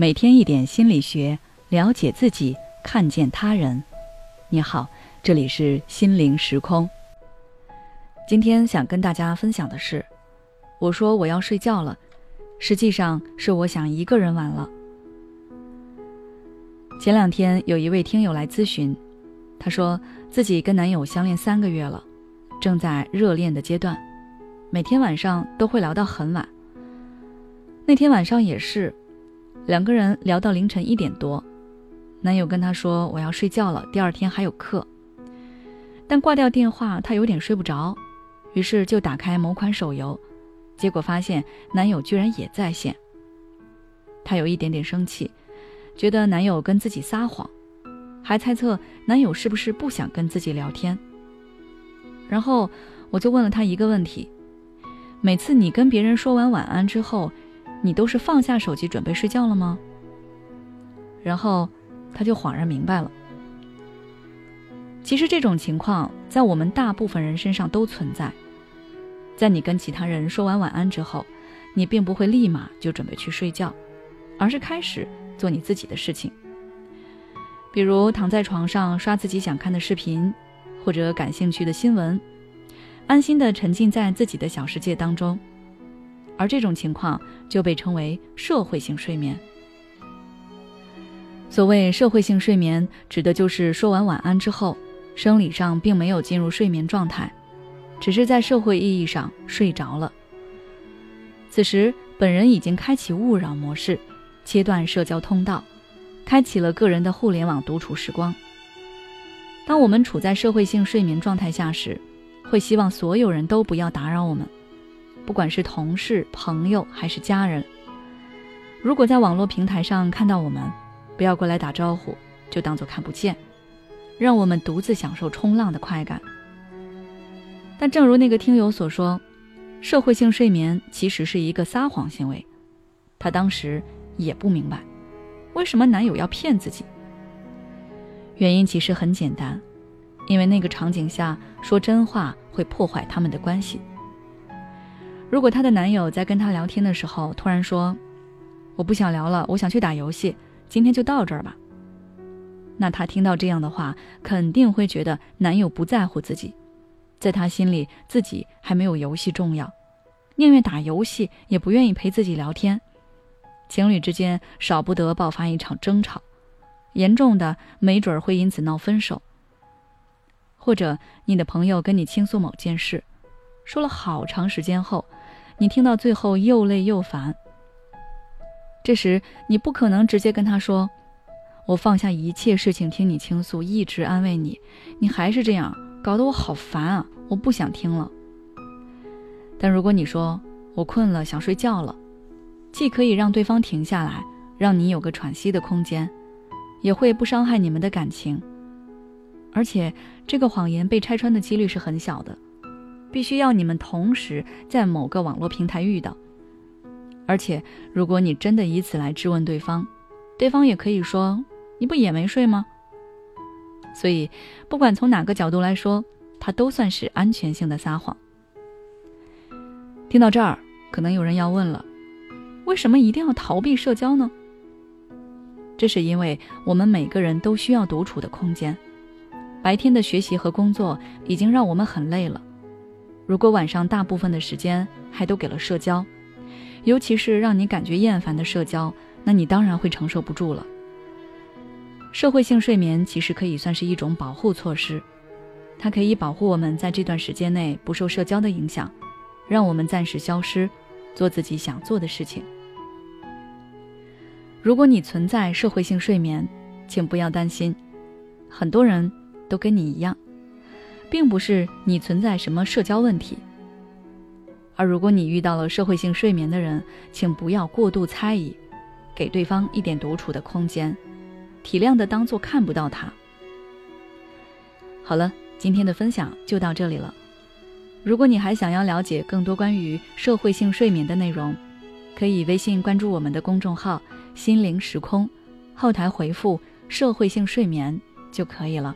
每天一点心理学，了解自己，看见他人。你好，这里是心灵时空。今天想跟大家分享的是，我说我要睡觉了，实际上是我想一个人玩了。前两天有一位听友来咨询，她说自己跟男友相恋三个月了，正在热恋的阶段，每天晚上都会聊到很晚。那天晚上也是。两个人聊到凌晨一点多，男友跟她说：“我要睡觉了，第二天还有课。”但挂掉电话，她有点睡不着，于是就打开某款手游，结果发现男友居然也在线。她有一点点生气，觉得男友跟自己撒谎，还猜测男友是不是不想跟自己聊天。然后我就问了她一个问题：每次你跟别人说完晚安之后。你都是放下手机准备睡觉了吗？然后他就恍然明白了。其实这种情况在我们大部分人身上都存在。在你跟其他人说完晚安之后，你并不会立马就准备去睡觉，而是开始做你自己的事情。比如躺在床上刷自己想看的视频，或者感兴趣的新闻，安心的沉浸在自己的小世界当中。而这种情况就被称为社会性睡眠。所谓社会性睡眠，指的就是说完晚安之后，生理上并没有进入睡眠状态，只是在社会意义上睡着了。此时，本人已经开启勿扰模式，切断社交通道，开启了个人的互联网独处时光。当我们处在社会性睡眠状态下时，会希望所有人都不要打扰我们。不管是同事、朋友还是家人，如果在网络平台上看到我们，不要过来打招呼，就当做看不见，让我们独自享受冲浪的快感。但正如那个听友所说，社会性睡眠其实是一个撒谎行为。她当时也不明白，为什么男友要骗自己。原因其实很简单，因为那个场景下说真话会破坏他们的关系。如果她的男友在跟她聊天的时候突然说：“我不想聊了，我想去打游戏，今天就到这儿吧。”那她听到这样的话，肯定会觉得男友不在乎自己，在她心里自己还没有游戏重要，宁愿打游戏也不愿意陪自己聊天。情侣之间少不得爆发一场争吵，严重的没准会因此闹分手。或者你的朋友跟你倾诉某件事，说了好长时间后。你听到最后又累又烦，这时你不可能直接跟他说：“我放下一切事情听你倾诉，一直安慰你，你还是这样，搞得我好烦啊！我不想听了。”但如果你说我困了，想睡觉了，既可以让对方停下来，让你有个喘息的空间，也会不伤害你们的感情，而且这个谎言被拆穿的几率是很小的。必须要你们同时在某个网络平台遇到，而且如果你真的以此来质问对方，对方也可以说你不也没睡吗？所以，不管从哪个角度来说，它都算是安全性的撒谎。听到这儿，可能有人要问了：为什么一定要逃避社交呢？这是因为我们每个人都需要独处的空间。白天的学习和工作已经让我们很累了。如果晚上大部分的时间还都给了社交，尤其是让你感觉厌烦的社交，那你当然会承受不住了。社会性睡眠其实可以算是一种保护措施，它可以保护我们在这段时间内不受社交的影响，让我们暂时消失，做自己想做的事情。如果你存在社会性睡眠，请不要担心，很多人都跟你一样。并不是你存在什么社交问题，而如果你遇到了社会性睡眠的人，请不要过度猜疑，给对方一点独处的空间，体谅的当做看不到他。好了，今天的分享就到这里了。如果你还想要了解更多关于社会性睡眠的内容，可以微信关注我们的公众号“心灵时空”，后台回复“社会性睡眠”就可以了。